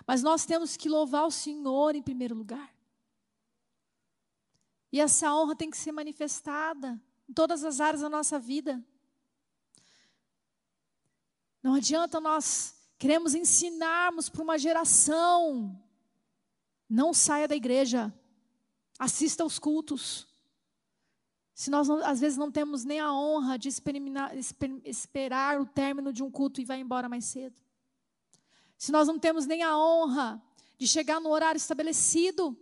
Mas nós temos que louvar o Senhor em primeiro lugar. E essa honra tem que ser manifestada em todas as áreas da nossa vida. Não adianta nós queremos ensinarmos para uma geração. Não saia da igreja. Assista aos cultos. Se nós, não, às vezes, não temos nem a honra de esperar o término de um culto e vai embora mais cedo. Se nós não temos nem a honra de chegar no horário estabelecido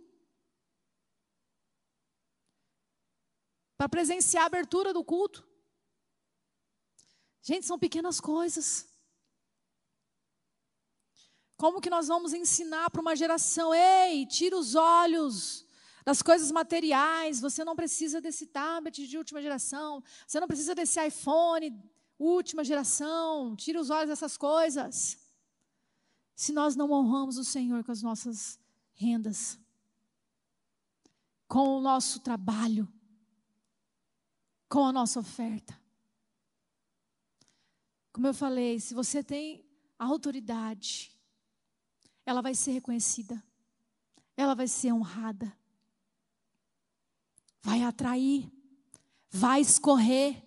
para presenciar a abertura do culto. Gente, são pequenas coisas. Como que nós vamos ensinar para uma geração, ei, tira os olhos das coisas materiais, você não precisa desse tablet de última geração, você não precisa desse iPhone última geração, tira os olhos dessas coisas. Se nós não honramos o Senhor com as nossas rendas, com o nosso trabalho, com a nossa oferta. Como eu falei, se você tem autoridade, ela vai ser reconhecida, ela vai ser honrada vai atrair, vai escorrer.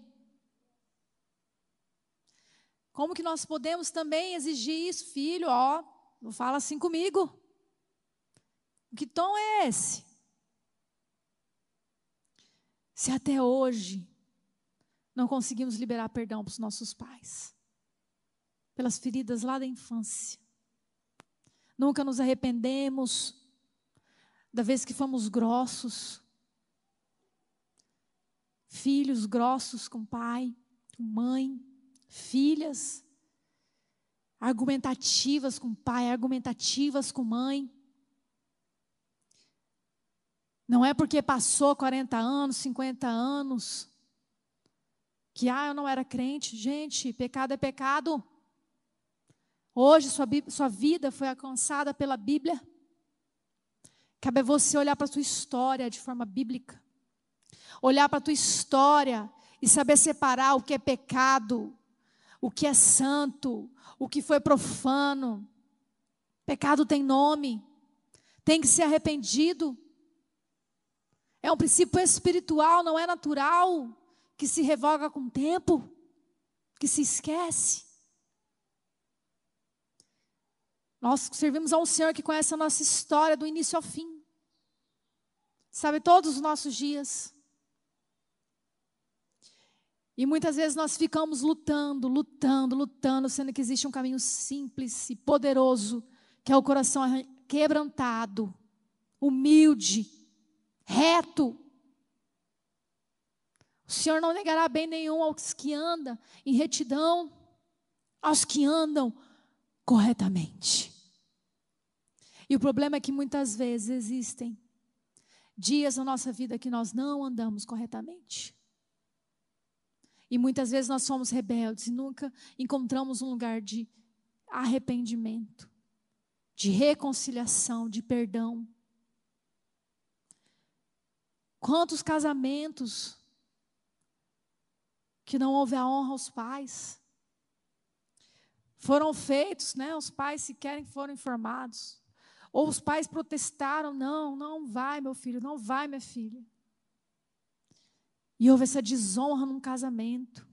Como que nós podemos também exigir isso, filho? Ó, não fala assim comigo. Que tom é esse? Se até hoje não conseguimos liberar perdão para os nossos pais, pelas feridas lá da infância, nunca nos arrependemos da vez que fomos grossos, filhos grossos com pai, com mãe, filhas argumentativas com pai, argumentativas com mãe. Não é porque passou 40 anos, 50 anos, que ah, eu não era crente. Gente, pecado é pecado. Hoje sua, sua vida foi alcançada pela Bíblia. Cabe a você olhar para a sua história de forma bíblica olhar para a tua história e saber separar o que é pecado, o que é santo, o que foi profano. Pecado tem nome, tem que ser arrependido. É um princípio espiritual, não é natural, que se revoga com o tempo, que se esquece. Nós servimos a um Senhor que conhece a nossa história do início ao fim. Sabe todos os nossos dias. E muitas vezes nós ficamos lutando, lutando, lutando, sendo que existe um caminho simples e poderoso, que é o coração quebrantado, humilde, reto. O Senhor não negará bem nenhum aos que andam em retidão, aos que andam corretamente. E o problema é que muitas vezes existem dias na nossa vida que nós não andamos corretamente. E muitas vezes nós somos rebeldes e nunca encontramos um lugar de arrependimento, de reconciliação, de perdão. Quantos casamentos que não houve a honra aos pais foram feitos, né? Os pais sequer foram informados. Ou os pais protestaram: não, não vai, meu filho, não vai, minha filha. E houve essa desonra num casamento.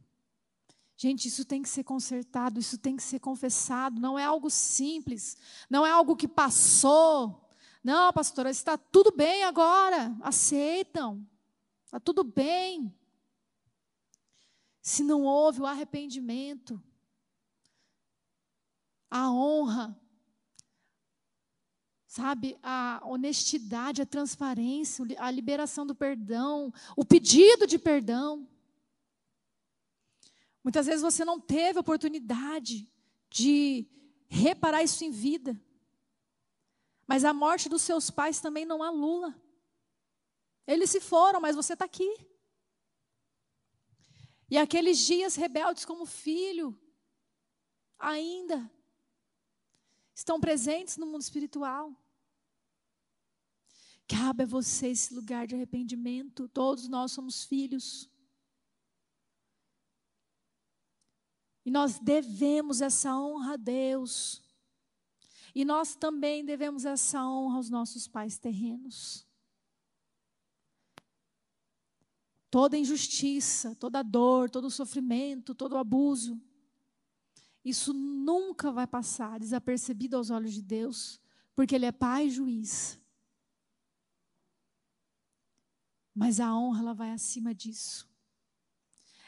Gente, isso tem que ser consertado, isso tem que ser confessado. Não é algo simples, não é algo que passou. Não, pastora, está tudo bem agora. Aceitam, está tudo bem. Se não houve o arrependimento, a honra, sabe, a honestidade, a transparência, a liberação do perdão, o pedido de perdão. Muitas vezes você não teve oportunidade de reparar isso em vida. Mas a morte dos seus pais também não anula. Eles se foram, mas você está aqui. E aqueles dias rebeldes como filho, ainda estão presentes no mundo espiritual. Cabe a você esse lugar de arrependimento. Todos nós somos filhos. E nós devemos essa honra a Deus. E nós também devemos essa honra aos nossos pais terrenos. Toda injustiça, toda dor, todo sofrimento, todo abuso, isso nunca vai passar desapercebido aos olhos de Deus, porque Ele é Pai e juiz. Mas a honra ela vai acima disso.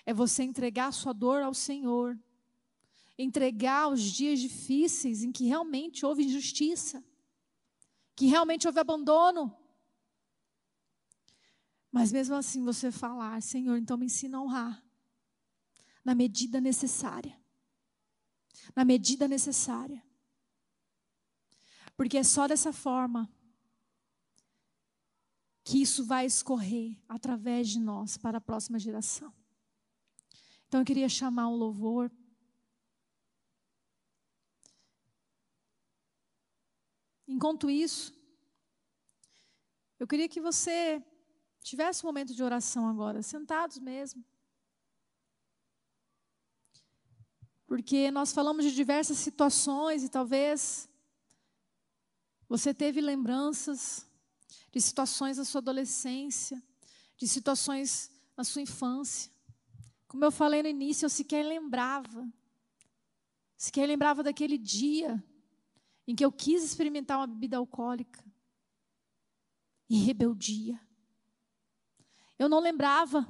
É você entregar a sua dor ao Senhor. Entregar os dias difíceis em que realmente houve injustiça, que realmente houve abandono. Mas mesmo assim você falar, Senhor, então me ensina a honrar na medida necessária. Na medida necessária. Porque é só dessa forma que isso vai escorrer através de nós para a próxima geração. Então eu queria chamar um louvor. Enquanto isso, eu queria que você tivesse um momento de oração agora, sentados mesmo. Porque nós falamos de diversas situações e talvez você teve lembranças de situações da sua adolescência, de situações na sua infância. Como eu falei no início, eu sequer lembrava. Sequer lembrava daquele dia em que eu quis experimentar uma bebida alcoólica. E rebeldia. Eu não lembrava.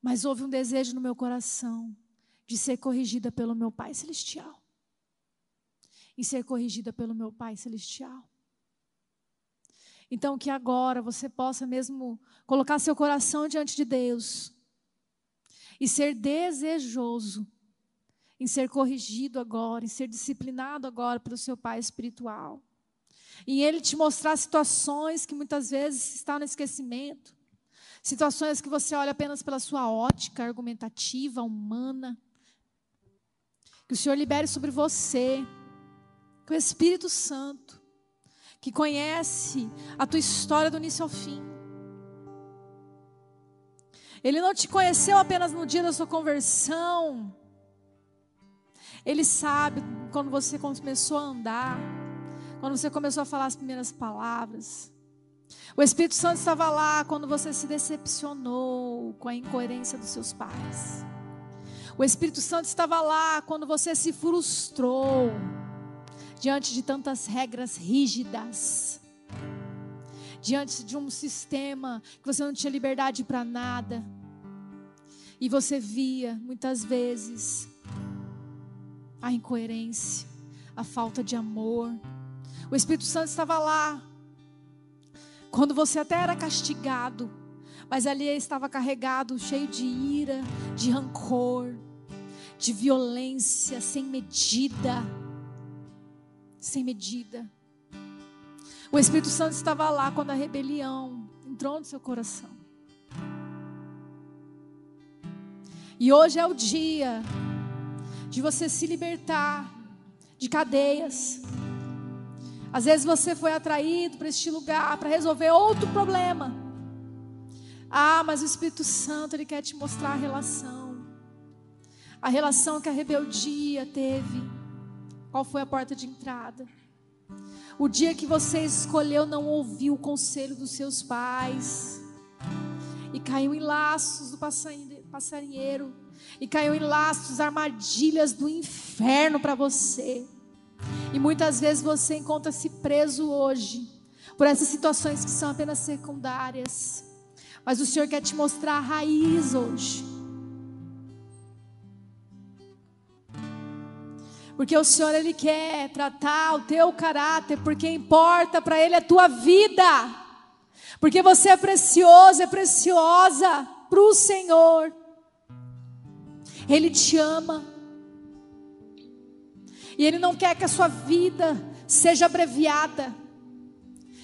Mas houve um desejo no meu coração de ser corrigida pelo meu Pai Celestial em ser corrigida pelo meu Pai Celestial. Então, que agora você possa mesmo colocar seu coração diante de Deus e ser desejoso em ser corrigido agora, em ser disciplinado agora pelo seu Pai espiritual. Em Ele te mostrar situações que muitas vezes estão no esquecimento, situações que você olha apenas pela sua ótica argumentativa, humana. Que o Senhor libere sobre você que o Espírito Santo, que conhece a tua história do início ao fim, ele não te conheceu apenas no dia da sua conversão, ele sabe quando você começou a andar, quando você começou a falar as primeiras palavras. O Espírito Santo estava lá quando você se decepcionou com a incoerência dos seus pais. O Espírito Santo estava lá quando você se frustrou diante de tantas regras rígidas, diante de um sistema que você não tinha liberdade para nada, e você via muitas vezes a incoerência, a falta de amor. O Espírito Santo estava lá, quando você até era castigado, mas ali estava carregado, cheio de ira, de rancor, de violência sem medida sem medida. O Espírito Santo estava lá quando a rebelião entrou no seu coração. E hoje é o dia de você se libertar de cadeias. Às vezes você foi atraído para este lugar para resolver outro problema. Ah, mas o Espírito Santo ele quer te mostrar a relação. A relação que a rebeldia teve qual foi a porta de entrada? O dia que você escolheu não ouvir o conselho dos seus pais e caiu em laços do passarinheiro e caiu em laços, armadilhas do inferno para você. E muitas vezes você encontra-se preso hoje por essas situações que são apenas secundárias. Mas o Senhor quer te mostrar a raiz hoje. Porque o Senhor ele quer tratar o teu caráter, porque importa para ele a tua vida. Porque você é precioso, é preciosa para o Senhor. Ele te ama. E ele não quer que a sua vida seja abreviada.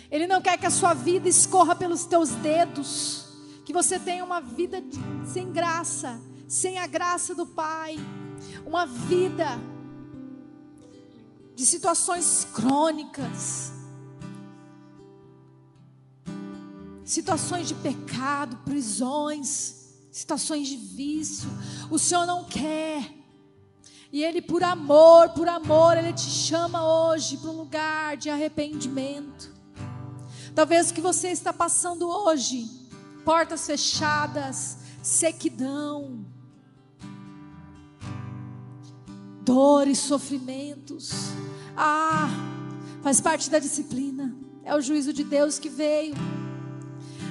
Ele não quer que a sua vida escorra pelos teus dedos, que você tenha uma vida sem graça, sem a graça do Pai, uma vida de situações crônicas, situações de pecado, prisões, situações de vício. O Senhor não quer. E Ele, por amor, por amor, Ele te chama hoje para um lugar de arrependimento. Talvez o que você está passando hoje, portas fechadas, sequidão, dores, sofrimentos. Ah, faz parte da disciplina. É o juízo de Deus que veio.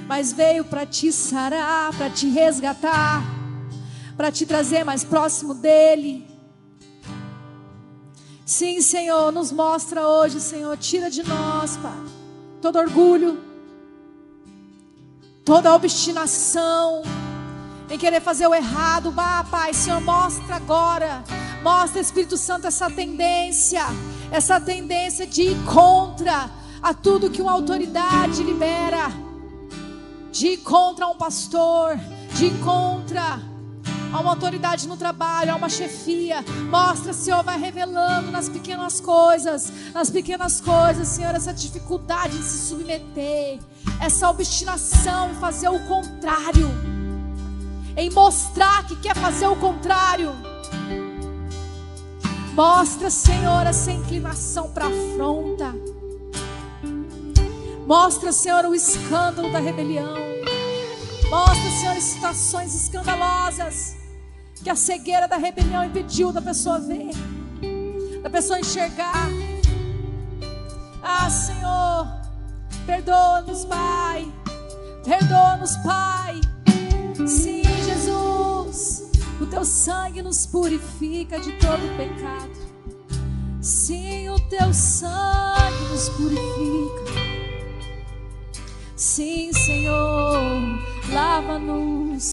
Mas veio para te sarar, para te resgatar, para te trazer mais próximo dele. Sim, Senhor, nos mostra hoje, Senhor, tira de nós, Pai, todo orgulho, toda obstinação em querer fazer o errado. Vá, Pai, Senhor, mostra agora, mostra, Espírito Santo, essa tendência, essa tendência de ir contra a tudo que uma autoridade libera, de ir contra um pastor, de ir contra Há uma autoridade no trabalho, há uma chefia. Mostra, Senhor, vai revelando nas pequenas coisas, nas pequenas coisas, Senhor, essa dificuldade de se submeter, essa obstinação em fazer o contrário, em mostrar que quer fazer o contrário. Mostra, Senhor, essa inclinação para afronta. Mostra, Senhor, o escândalo da rebelião. Mostra, Senhor, situações escandalosas que a cegueira da rebelião impediu da pessoa ver, da pessoa enxergar. Ah, Senhor, perdoa-nos, Pai. Perdoa-nos, Pai. Sim, o teu sangue nos purifica de todo pecado. Sim, o teu sangue nos purifica. Sim, Senhor, lava-nos.